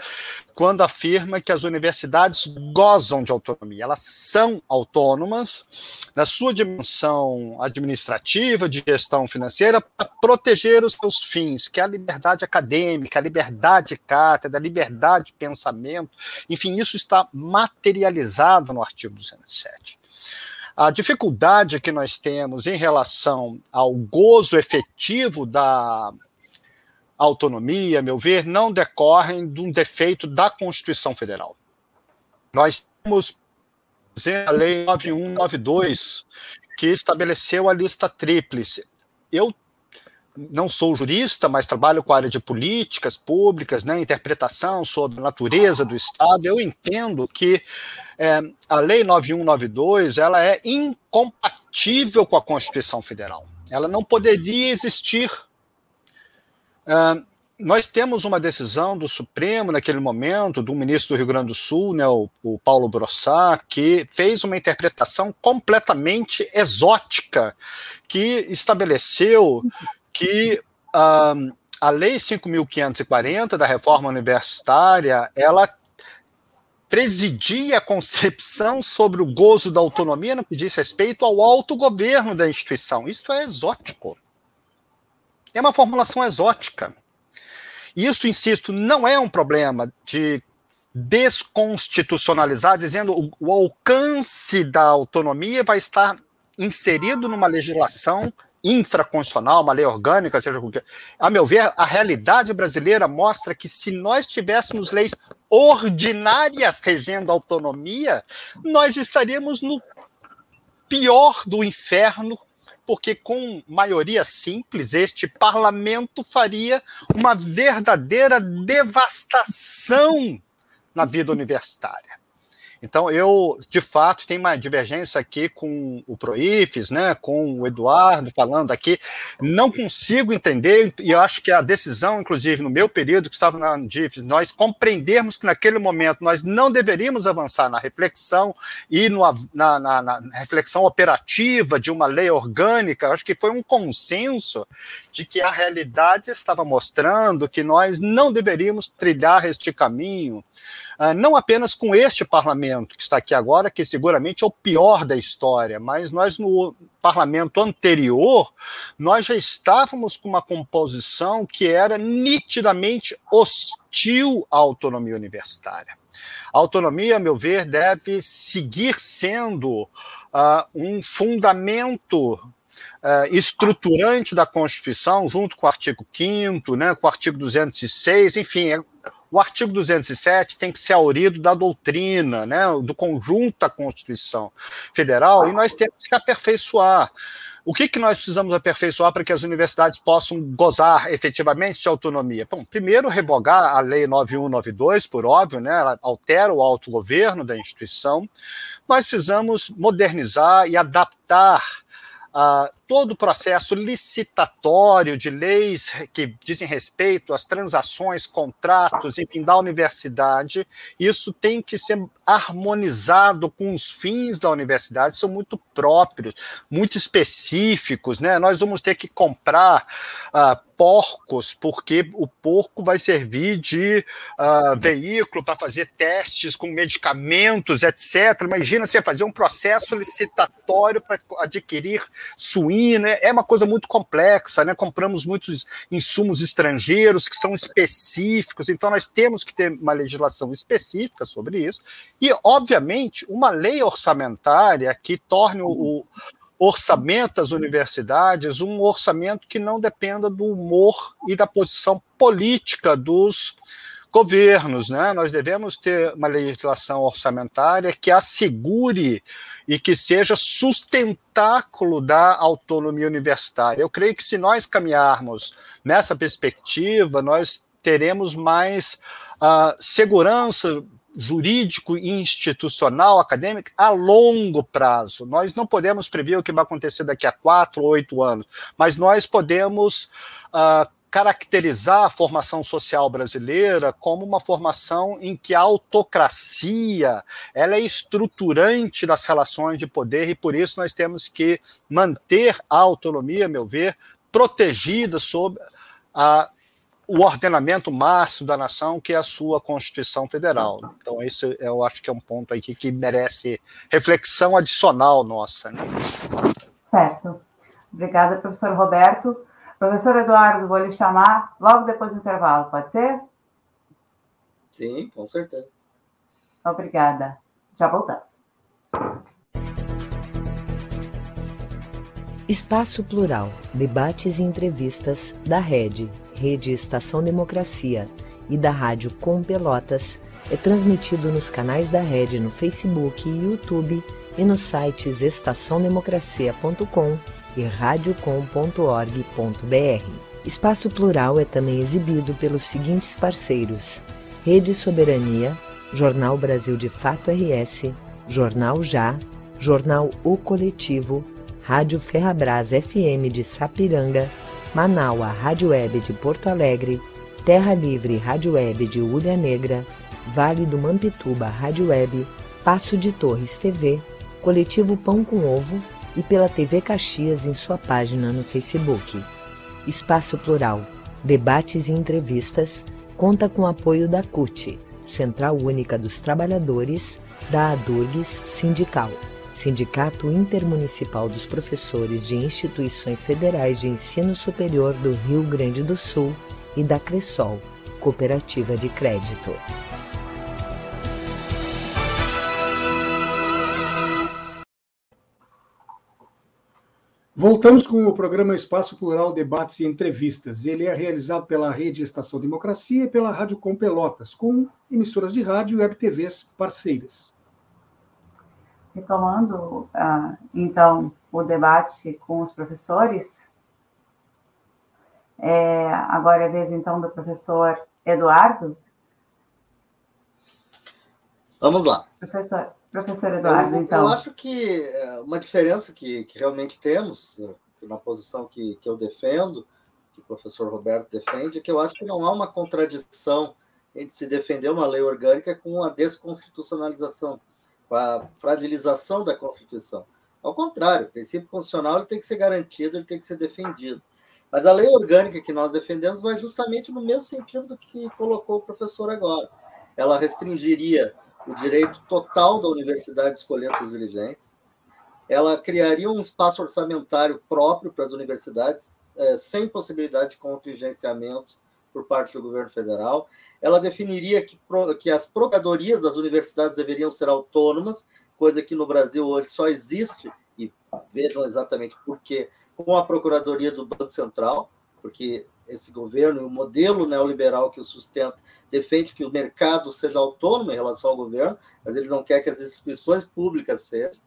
quando afirma que as universidades gozam de autonomia. Elas são autônomas na sua dimensão administrativa, de gestão financeira, para proteger os seus fins, que é a liberdade acadêmica, a liberdade de cátedra, a liberdade de pensamento. Enfim, isso está materializado no artigo 207. A dificuldade que nós temos em relação ao gozo efetivo da autonomia, a meu ver, não decorrem de um defeito da Constituição Federal. Nós temos a Lei 9192, que estabeleceu a lista tríplice. Eu não sou jurista, mas trabalho com a área de políticas públicas, né, interpretação sobre a natureza do Estado. Eu entendo que é, a Lei 9192 ela é incompatível com a Constituição Federal. Ela não poderia existir Nós temos uma decisão do Supremo naquele momento, do ministro do Rio Grande do Sul, né, o, o Paulo Brossat, que fez uma interpretação completamente exótica, que estabeleceu que a Lei 5.540 da reforma universitária, ela presidia a concepção sobre o gozo da autonomia no que diz respeito ao autogoverno da instituição. Isso é exótico. É uma formulação exótica. Isso, insisto, não é um problema de desconstitucionalizar, dizendo o, o alcance da autonomia vai estar inserido numa legislação infraconstitucional, uma lei orgânica, seja o que. A meu ver, a realidade brasileira mostra que se nós tivéssemos leis ordinárias regendo a autonomia, nós estaríamos no pior do inferno, porque com maioria simples, este parlamento faria uma verdadeira devastação na vida universitária. Então, eu, de fato, tenho uma divergência aqui com o Proifes, né, com o Eduardo falando aqui. Não consigo entender, e eu acho que a decisão, inclusive, no meu período que estava na DIFES, nós compreendermos que naquele momento nós não deveríamos avançar na reflexão e no, na, na, na reflexão operativa de uma lei orgânica, acho que foi um consenso de que a realidade estava mostrando que nós não deveríamos trilhar este caminho. Ah, não apenas com este parlamento que está aqui agora, que seguramente é o pior da história, mas nós no parlamento anterior, nós já estávamos com uma composição que era nitidamente hostil à autonomia universitária. A autonomia, a meu ver, deve seguir sendo uh, um fundamento Uh, estruturante da Constituição, junto com o artigo 5 né, com o artigo 206, enfim, é o artigo 207 tem que ser aurido da doutrina, né, do conjunto da Constituição Federal, e nós temos que aperfeiçoar. O que, que nós precisamos aperfeiçoar para que as universidades possam gozar efetivamente de autonomia? Bom, primeiro, revogar a Lei 9192, por óbvio, né, ela altera o autogoverno da instituição. Nós precisamos modernizar e adaptar uh, todo o processo licitatório de leis que dizem respeito às transações, contratos, enfim, da universidade, isso tem que ser harmonizado com os fins da universidade, são muito próprios, muito específicos, né? Nós vamos ter que comprar uh, porcos, porque o porco vai servir de uh, veículo para fazer testes com medicamentos, etc. Imagina você fazer um processo licitatório para adquirir suína, é uma coisa muito complexa, né? Compramos muitos insumos estrangeiros que são específicos, então nós temos que ter uma legislação específica sobre isso e, obviamente, uma lei orçamentária que torne o, orçamento das universidades um orçamento que não dependa do humor e da posição política dos governos, né? Nós devemos ter uma legislação orçamentária que assegure e que seja sustentáculo da autonomia universitária. Eu creio que se nós caminharmos nessa perspectiva, nós teremos mais uh, segurança jurídico e institucional, acadêmico, a longo prazo. Nós não podemos prever o que vai acontecer daqui a quatro, oito anos, mas nós podemos uh, caracterizar a formação social brasileira como uma formação em que a autocracia ela é estruturante das relações de poder e por isso nós temos que manter a autonomia, a meu ver, protegida sob a o ordenamento máximo da nação, que é a sua Constituição Federal. Então, isso eu acho que é um ponto aí que, que merece reflexão adicional nossa. Né? Certo. Obrigada, professor Roberto. Professor Eduardo, vou lhe chamar logo depois do intervalo, pode ser? Sim, com certeza. Obrigada. Já voltamos. Espaço Plural, debates e entrevistas da Rede Rede Estação Democracia e da Rádio Com Pelotas é transmitido nos canais da Rede no Facebook e YouTube e nos sites estaçãodemocracia.com e radiocom.org.br. Espaço Plural é também exibido pelos seguintes parceiros: Rede Soberania, Jornal Brasil de Fato RS, Jornal Já, Jornal O Coletivo, Rádio Ferrabras FM de Sapiranga, Manaua Rádio Web de Porto Alegre, Terra Livre Rádio Web de Ulha Negra, Vale do Mampituba Rádio Web, Passo de Torres TV, Coletivo Pão com Ovo e pela TV Caxias em sua página no Facebook. Espaço Plural, debates e entrevistas, conta com apoio da CUT, Central Única dos Trabalhadores, da ADURGS Sindical. Sindicato Intermunicipal dos Professores de Instituições Federais de Ensino Superior do Rio Grande do Sul e da Cressol, Cooperativa de Crédito. Voltamos com o programa Espaço Plural Debates e Entrevistas. Ele é realizado pela Rede Estação Democracia e pela Rádio Com Pelotas, com emissoras de rádio e web TVs parceiras. retomando, uh, então, o debate com os professores, é, agora é a vez, então, do professor Eduardo. Vamos lá. Professor, professor Eduardo, eu, então. Eu acho que é, uma diferença que, que realmente temos, né, na posição que, que eu defendo, que o professor Roberto defende, é que eu acho que não há uma contradição entre se defender uma lei orgânica com a desconstitucionalização com a fragilização da Constituição. Ao contrário, o princípio constitucional ele tem que ser garantido, ele tem que ser defendido. Mas a lei orgânica que nós defendemos vai justamente no mesmo sentido do que colocou o professor agora. Ela restringiria o direito total da universidade de escolher seus dirigentes, ela criaria um espaço orçamentário próprio para as universidades, eh, sem possibilidade de contingenciamentos por parte do governo federal. Ela definiria que, que as procuradorias das universidades deveriam ser autônomas, coisa que no Brasil hoje só existe, e vejam exatamente por quê, com a Procuradoria do Banco Central, porque esse governo o modelo neoliberal que o sustenta defende que o mercado seja autônomo em relação ao governo, mas ele não quer que as instituições públicas sejam,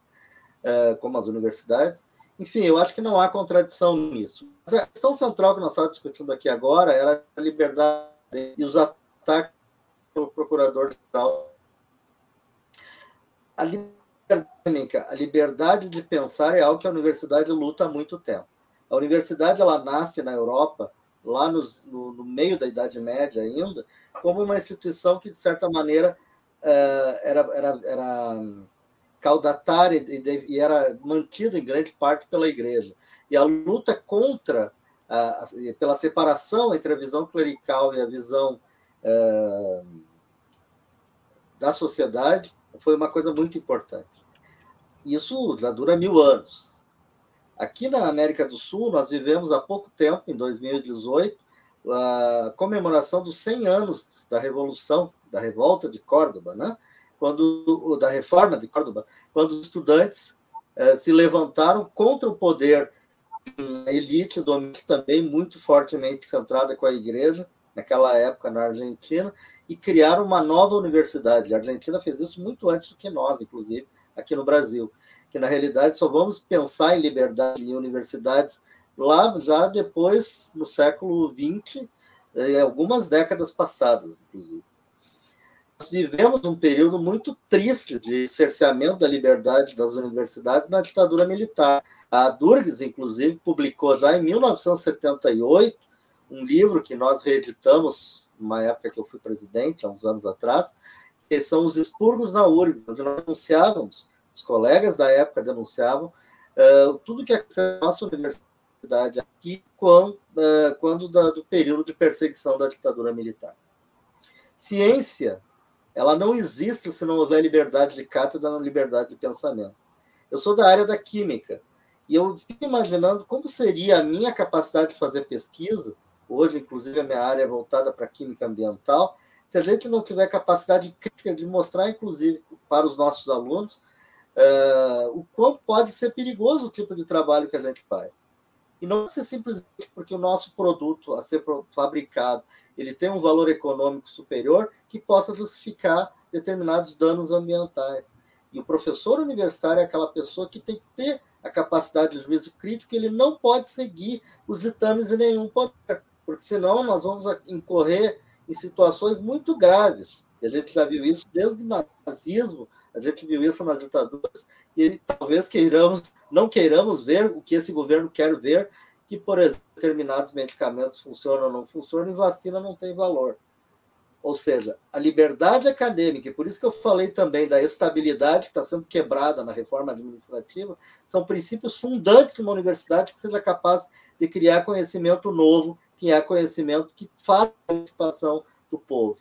eh, como as universidades. Enfim, eu acho que não há contradição nisso. Mas a questão central que nós estávamos discutindo aqui agora era a liberdade e os ataques pelo procurador-geral. A liberdade, a liberdade de pensar é algo que a universidade luta há muito tempo. A universidade ela nasce na Europa, lá no, no, meio da Idade Média ainda, como uma instituição que, de certa maneira, eh, era, era, era caudatária e, e era mantida em grande parte pela igreja. E a luta contra, pela separação entre a visão clerical e a visão é, da sociedade foi uma coisa muito importante. Isso já dura mil anos. Aqui na América do Sul, nós vivemos há pouco tempo, em 2018, a comemoração dos 100 anos da Revolução, da Revolta de Córdoba, né? quando da reforma de Córdoba, quando os estudantes eh, se levantaram contra o poder elite domínio também muito fortemente centrada com a igreja naquela época na Argentina e criaram uma nova universidade. A Argentina fez isso muito antes do que nós, inclusive aqui no Brasil, que na realidade só vamos pensar em liberdade em universidades lá já depois no século XX, eh, algumas décadas passadas, inclusive vivemos um período muito triste de cerceamento da liberdade das universidades na ditadura militar. A Durgues, inclusive, publicou já em 1978 um livro que nós reeditamos, numa época que eu fui presidente, há uns anos atrás, que são os expurgos na URGS, onde nós denunciávamos, os colegas da época denunciavam uh, tudo que aconteceu na nossa universidade aqui quando, uh, quando da, do período de perseguição da ditadura militar. Ciência ela não existe se não houver liberdade de cátedra, liberdade de pensamento. Eu sou da área da química e eu fico imaginando como seria a minha capacidade de fazer pesquisa, hoje, inclusive, a minha área é voltada para química ambiental, se a gente não tiver capacidade crítica de mostrar, inclusive, para os nossos alunos, uh, o quão pode ser perigoso o tipo de trabalho que a gente faz. E não ser simplesmente porque o nosso produto a ser fabricado ele tem um valor econômico superior que possa justificar determinados danos ambientais. E o professor universitário é aquela pessoa que tem que ter a capacidade de juízo crítico, ele não pode seguir os ditames de nenhum poder, porque senão nós vamos incorrer em situações muito graves. E a gente já viu isso desde o nazismo, a gente viu isso nas ditaduras, e talvez queiramos, não queiramos ver o que esse governo quer ver, que, por exemplo, determinados medicamentos funcionam ou não funcionam e vacina não tem valor. Ou seja, a liberdade acadêmica, e por isso que eu falei também da estabilidade que está sendo quebrada na reforma administrativa, são princípios fundantes de uma universidade que seja capaz de criar conhecimento novo, que é conhecimento que faz a participação do povo.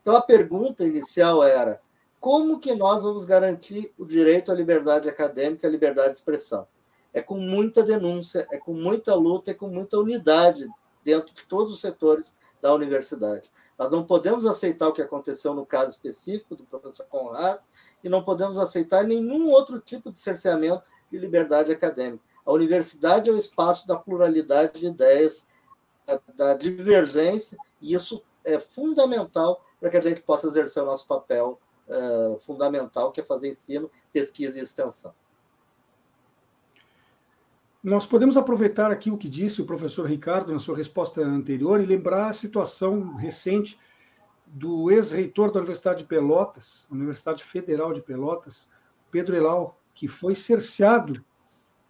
Então a pergunta inicial era: como que nós vamos garantir o direito à liberdade acadêmica, à liberdade de expressão? é com muita denúncia, é com muita luta, é com muita unidade dentro de todos os setores da universidade. Nós não podemos aceitar o que aconteceu no caso específico do professor Conrado e não podemos aceitar nenhum outro tipo de cerceamento de liberdade acadêmica. A universidade é o espaço da pluralidade de ideias, da, divergência, e isso é fundamental para que a gente possa exercer o nosso papel uh, fundamental, que é fazer ensino, pesquisa e extensão. Nós podemos aproveitar aqui o que disse o professor Ricardo na sua resposta anterior e lembrar a situação recente do ex-reitor da Universidade de Pelotas, Universidade Federal de Pelotas, Pedro Elau, que foi cerceado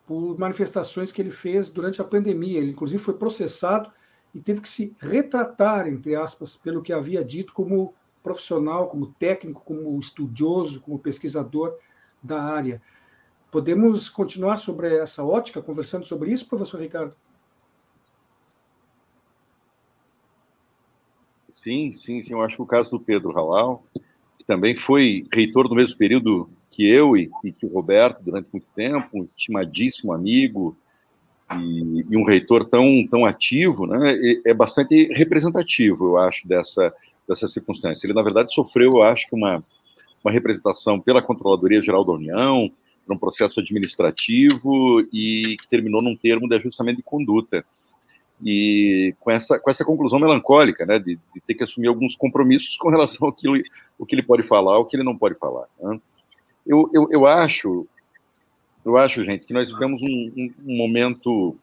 por manifestações que ele fez durante a pandemia. Ele, inclusive, foi processado e teve que se retratar, entre aspas, pelo que havia dito como profissional, como técnico, como estudioso, como pesquisador da área. Podemos continuar sobre essa ótica, conversando sobre isso, professor Ricardo? Sim, sim, sim. Eu acho que o caso do Pedro Halal, que também foi reitor do mesmo período que eu e, e que o Roberto durante muito tempo, um estimadíssimo amigo e, e um reitor tão, tão ativo, né, é bastante representativo, eu acho, dessa, dessa circunstância. Ele, na verdade, sofreu, eu acho, uma, uma representação pela Controladoria Geral da União, um processo administrativo e que terminou num termo de ajustamento de conduta. E com essa, com essa conclusão melancólica, né, de, de ter que assumir alguns compromissos com relação ao que, o que ele pode falar, o que ele não pode falar. Né? Eu, eu, eu acho, eu acho, gente, que nós vivemos um, um, um momento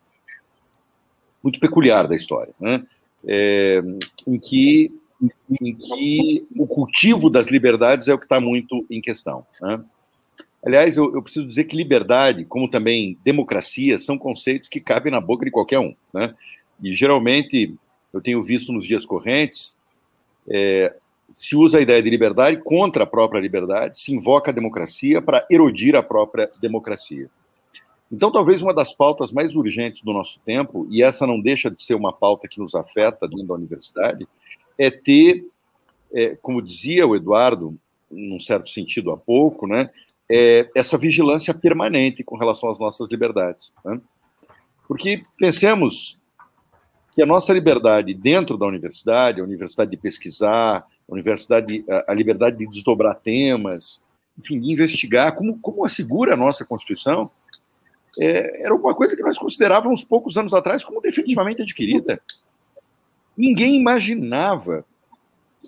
muito peculiar da história, né? É, em que em que o cultivo das liberdades é o que está muito em questão. Né? Aliás, eu, eu, preciso dizer que liberdade, como também democracia, são conceitos que cabem na boca de qualquer um. Né? E geralmente, eu tenho visto nos dias correntes, é, se usa a ideia de liberdade contra a própria liberdade, se invoca a democracia para erodir a própria democracia. Então, talvez uma das pautas mais urgentes do nosso tempo, e essa não deixa de ser uma pauta que nos afeta dentro da universidade, é ter, é, como dizia o Eduardo, num certo sentido há pouco, né, é, essa vigilância permanente com relação às nossas liberdades. Né? Porque pensemos que a nossa liberdade dentro da universidade, a universidade de pesquisar, a universidade, a, liberdade de desdobrar temas, enfim, de investigar, como, como assegura a nossa Constituição, é, era uma coisa que nós considerávamos poucos anos atrás como definitivamente adquirida. Ninguém imaginava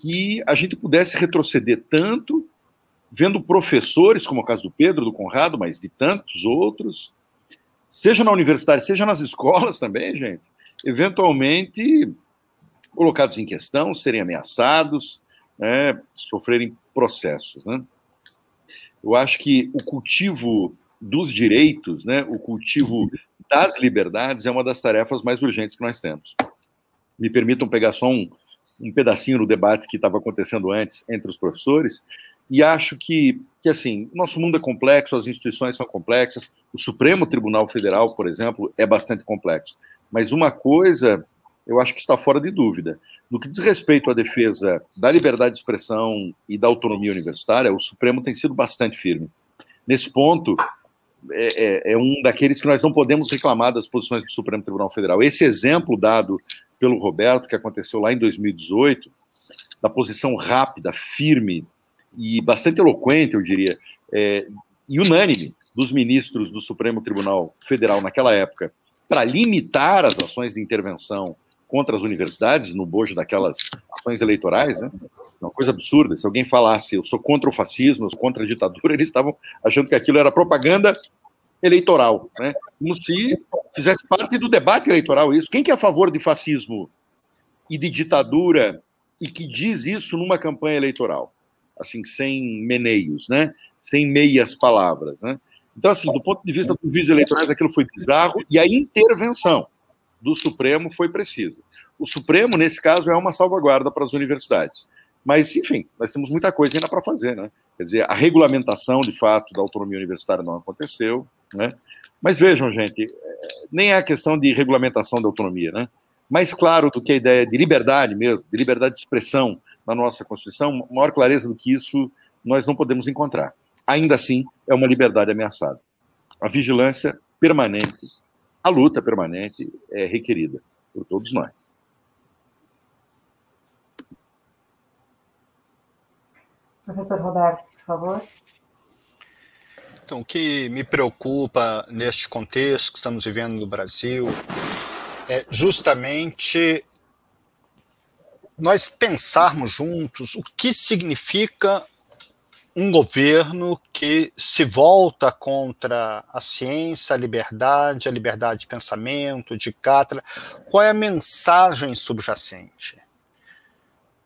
que a gente pudesse retroceder tanto vendo professores, como é o caso do Pedro, do Conrado, mas de tantos outros, seja na universidade, seja nas escolas também, gente, eventualmente colocados em questão, serem ameaçados, né, sofrerem processos. Né? Eu acho que o cultivo dos direitos, né, o cultivo das liberdades é uma das tarefas mais urgentes que nós temos. Me permitam pegar só um, um pedacinho do debate que estava acontecendo antes entre os professores, e acho que, que assim, nosso mundo é complexo, as instituições são complexas, o Supremo Tribunal Federal, por exemplo, é bastante complexo. Mas uma coisa eu acho que está fora de dúvida. No que diz respeito à defesa da liberdade de expressão e da autonomia universitária, o Supremo tem sido bastante firme. Nesse ponto, é, é, é, um daqueles que nós não podemos reclamar das posições do Supremo Tribunal Federal. Esse exemplo dado pelo Roberto, que aconteceu lá em 2018, da posição rápida, firme e bastante eloquente, eu diria, é, e unânime dos ministros do Supremo Tribunal Federal naquela época, para limitar as ações de intervenção contra as universidades, no bojo daquelas ações eleitorais, né? Uma coisa absurda. Se alguém falasse eu sou contra o fascismo, eu sou contra a ditadura, eles estavam achando que aquilo era propaganda eleitoral, né? Como se fizesse parte do debate eleitoral isso. Quem que é a favor de fascismo e de ditadura e que diz isso numa campanha eleitoral? Assim, sem meneios, né? Sem meias palavras, né? Então, assim, do ponto de vista dos vídeos eleitorais, aquilo foi bizarro e a intervenção do Supremo foi precisa. O Supremo, nesse caso, é uma salvaguarda para as universidades. Mas, enfim, nós temos muita coisa ainda para fazer, né? Quer dizer, a regulamentação, de fato, da autonomia universitária não aconteceu, né? Mas vejam, gente, é, nem é a questão de regulamentação da autonomia, né? Mais claro do que a ideia de liberdade mesmo, de liberdade de expressão na nossa Constituição, maior clareza do que isso nós não podemos encontrar. Ainda assim, é uma liberdade ameaçada. A vigilância permanente a luta permanente é requerida por todos nós. Professor Roberto, por favor. Então, o que me preocupa neste contexto que estamos vivendo no Brasil é justamente nós pensarmos juntos o que significa um governo que se volta contra a ciência, a liberdade, a liberdade de pensamento, de cátedra. Qual é a mensagem subjacente?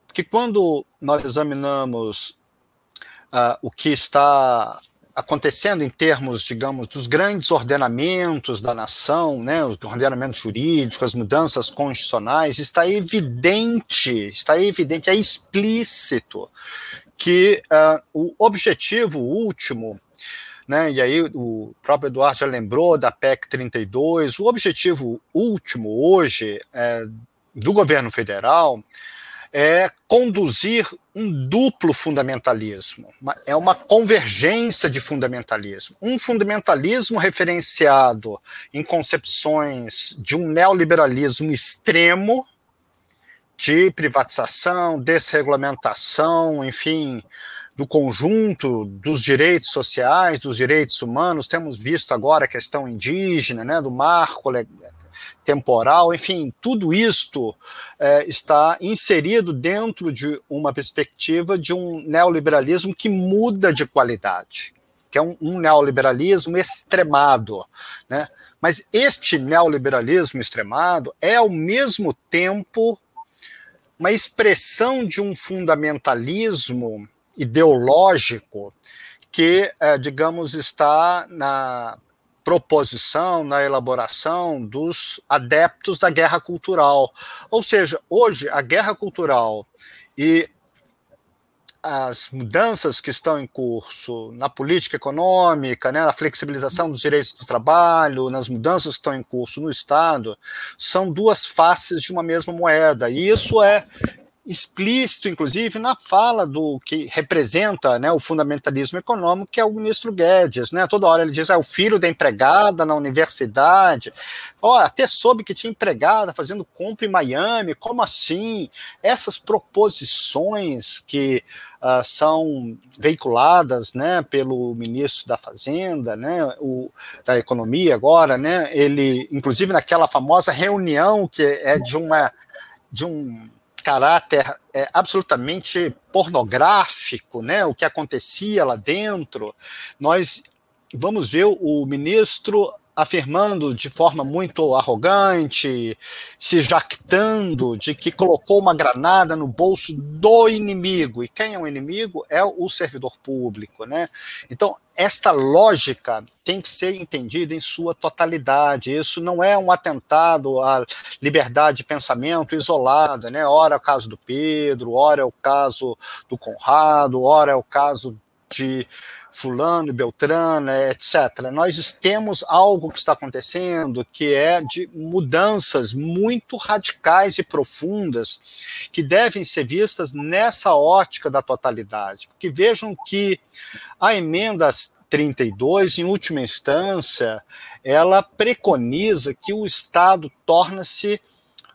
Porque quando nós examinamos uh, o que está acontecendo em termos, digamos, dos grandes ordenamentos da nação, né, os ordenamentos jurídicos, as mudanças constitucionais, está evidente, está evidente, é explícito que uh, o objetivo último, né, e aí o próprio Eduardo já lembrou da PEC 32, o objetivo último hoje é, do governo federal é conduzir um duplo fundamentalismo, é uma convergência de fundamentalismo. Um fundamentalismo referenciado em concepções de um neoliberalismo extremo, de privatização, desregulamentação, enfim, do conjunto dos direitos sociais, dos direitos humanos. Temos visto agora a questão indígena, né, do marco temporal, enfim, tudo isto é, está inserido dentro de uma perspectiva de um neoliberalismo que muda de qualidade, que é um, um neoliberalismo extremado, né? Mas este neoliberalismo extremado é ao mesmo tempo uma expressão de um fundamentalismo ideológico que, é, digamos, está na proposição, na elaboração dos adeptos da guerra cultural. Ou seja, hoje a guerra cultural e as mudanças que estão em curso na política econômica, né, na flexibilização dos direitos do trabalho, nas mudanças que estão em curso no Estado, são duas faces de uma mesma moeda. E isso é explícito, inclusive, na fala do que representa né, o fundamentalismo econômico, que é o ministro Guedes. Né? Toda hora ele diz, é o filho da empregada na universidade. Oh, até soube que tinha empregada fazendo compra em Miami, como assim? Essas proposições que uh, são veiculadas né, pelo ministro da Fazenda, né, o, da Economia agora, né, ele, inclusive naquela famosa reunião que é de uma de um caráter é, absolutamente pornográfico, né? O que acontecia lá dentro. Nós vamos ver o ministro afirmando de forma muito arrogante, se jactando de que colocou uma granada no bolso do inimigo. E quem é o inimigo? É o servidor público, né? Então, esta lógica tem que ser entendida em sua totalidade. Isso não é um atentado à liberdade de pensamento isolada, né? Ora é o caso do Pedro, ora é o caso do Conrado, ora é o caso de fulano, beltrano, etc. Nós temos algo que está acontecendo que é de mudanças muito radicais e profundas que devem ser vistas nessa ótica da totalidade. Porque vejam que a emenda 32, em última instância, ela preconiza que o Estado torna-se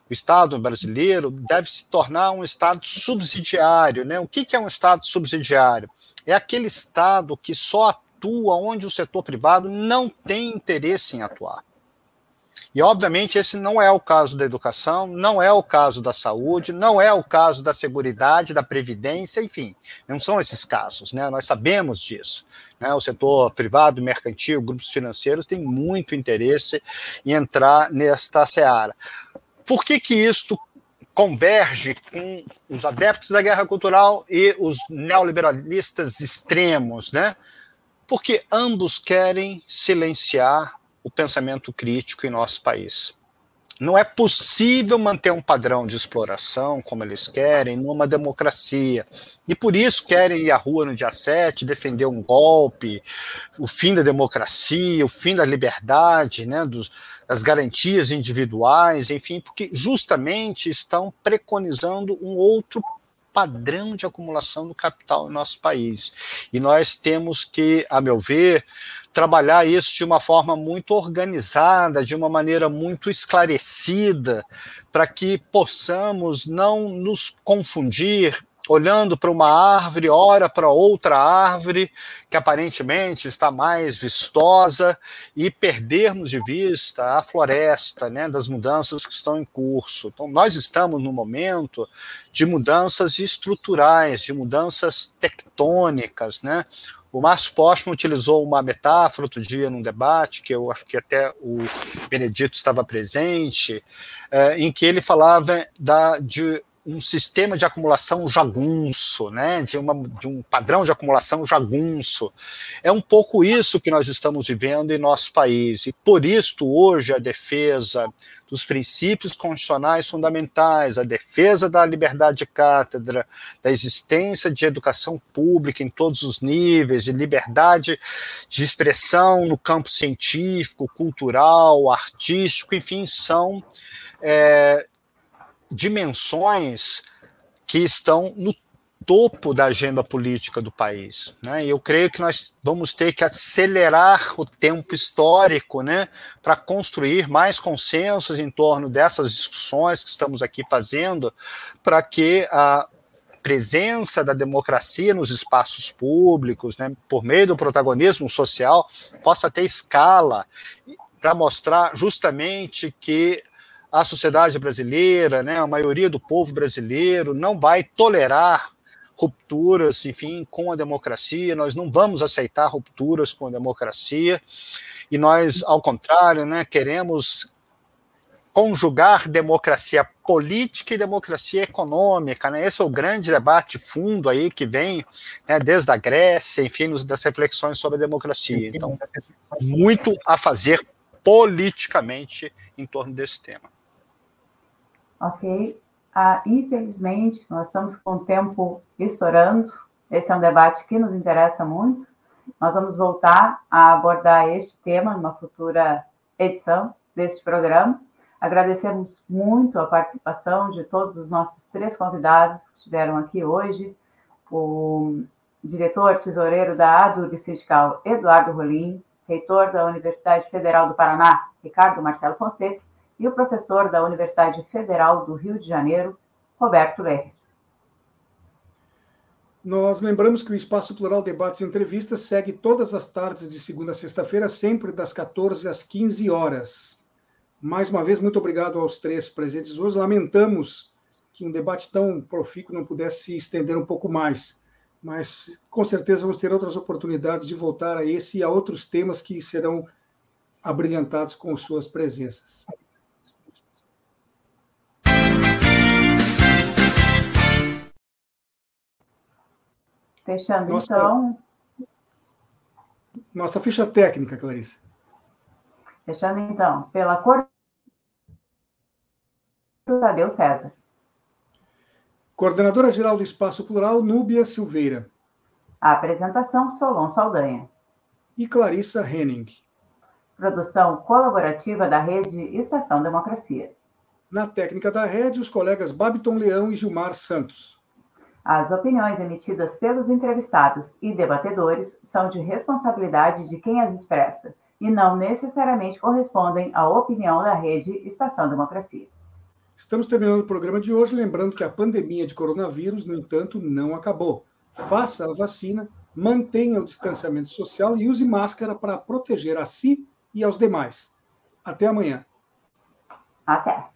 o Estado brasileiro deve se tornar um Estado subsidiário. Né? O que é um Estado subsidiário? É aquele Estado que só atua onde o setor privado não tem interesse em atuar. E, obviamente, esse não é o caso da educação, não é o caso da saúde, não é o caso da segurança, da previdência, enfim, não são esses casos, né? Nós sabemos disso. Né? O setor privado, mercantil, grupos financeiros têm muito interesse em entrar nesta seara. Por que, que isto converge com os adeptos da guerra cultural e os neoliberalistas extremos, né? Porque ambos querem silenciar o pensamento crítico em nosso país. Não é possível manter um padrão de exploração como eles querem numa democracia. E por isso querem ir à rua no dia 7, defender um golpe, o fim da democracia, o fim da liberdade, né, dos, das garantias individuais, enfim, porque justamente estão preconizando um outro padrão de acumulação do capital no nosso país. E nós temos que, a meu ver, trabalhar isso de uma forma muito organizada, de uma maneira muito esclarecida, para que possamos não nos confundir olhando para uma árvore, ora para outra árvore, que aparentemente está mais vistosa, e perdermos de vista a floresta, né, das mudanças que estão em curso. Então, nós estamos no momento de mudanças estruturais, de mudanças tectônicas, né? O Márcio Postman utilizou uma metáfora outro dia num debate, que eu acho que até o Benedito estava presente, é, em que ele falava da, de um sistema de acumulação jagunço, né, de, uma, de um padrão de acumulação jagunço. É um pouco isso que nós estamos vivendo em nosso país. E por isso, hoje, a defesa dos princípios constitucionais fundamentais, a defesa da liberdade de cátedra, da existência de educação pública em todos os níveis, de liberdade de expressão no campo científico, cultural, artístico, enfim, são é, dimensões que estão no topo da agenda política do país. Né? Eu creio que nós vamos ter que acelerar o tempo histórico né, para construir mais consensos em torno dessas discussões que estamos aqui fazendo, para que a presença da democracia nos espaços públicos, né, por meio do protagonismo social, possa ter escala para mostrar justamente que a sociedade brasileira, né, a maioria do povo brasileiro não vai tolerar rupturas, enfim, com a democracia. Nós não vamos aceitar rupturas com a democracia e nós, ao contrário, né, queremos conjugar democracia política e democracia econômica, né? Esse é o grande debate fundo aí que vem né, desde a Grécia, enfim, das reflexões sobre a democracia. Então, muito a fazer politicamente em torno desse tema ok? Ah, infelizmente, nós estamos com o tempo estourando. Esse é um debate que nos interessa muito. Nós vamos voltar a abordar este tema numa futura edição deste programa. Agradecemos muito a participação de todos os nossos três convidados que estiveram aqui hoje. O diretor tesoureiro da ADURB Sindical, Eduardo Rolim, reitor da Universidade Federal do Paraná, Ricardo Marcelo Fonseca, e o professor da Universidade Federal do Rio de Janeiro, Roberto Lerner. Nós lembramos que o Espaço Plural Debates e Entrevistas segue todas as tardes de segunda a sexta-feira, sempre das 14 às 15 horas. Mais uma vez, muito obrigado aos três presentes hoje. Lamentamos que um debate tão profícuo não pudesse se estender um pouco mais, mas com certeza vamos ter outras oportunidades de voltar a esse e a outros temas que serão abrilhantados com suas presenças. Fechando, nossa, então. Nossa ficha técnica, Clarice. Fechando, então, pela cor. Tadeu César. Coordenadora Geral do Espaço Plural, Núbia Silveira. A apresentação, Solon Saldanha. E Clarissa Henning. Produção colaborativa da Rede Estação Democracia. Na técnica da rede, os colegas Babiton Leão e Gilmar Santos. As opiniões emitidas pelos entrevistados e debatedores são de responsabilidade de quem as expressa e não necessariamente correspondem à opinião da rede Estação Democracia. Estamos terminando o programa de hoje, lembrando que a pandemia de coronavírus, no entanto, não acabou. Faça a vacina, mantenha o distanciamento social e use máscara para proteger a si e aos demais. Até amanhã. Até.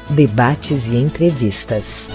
debates e entrevistas.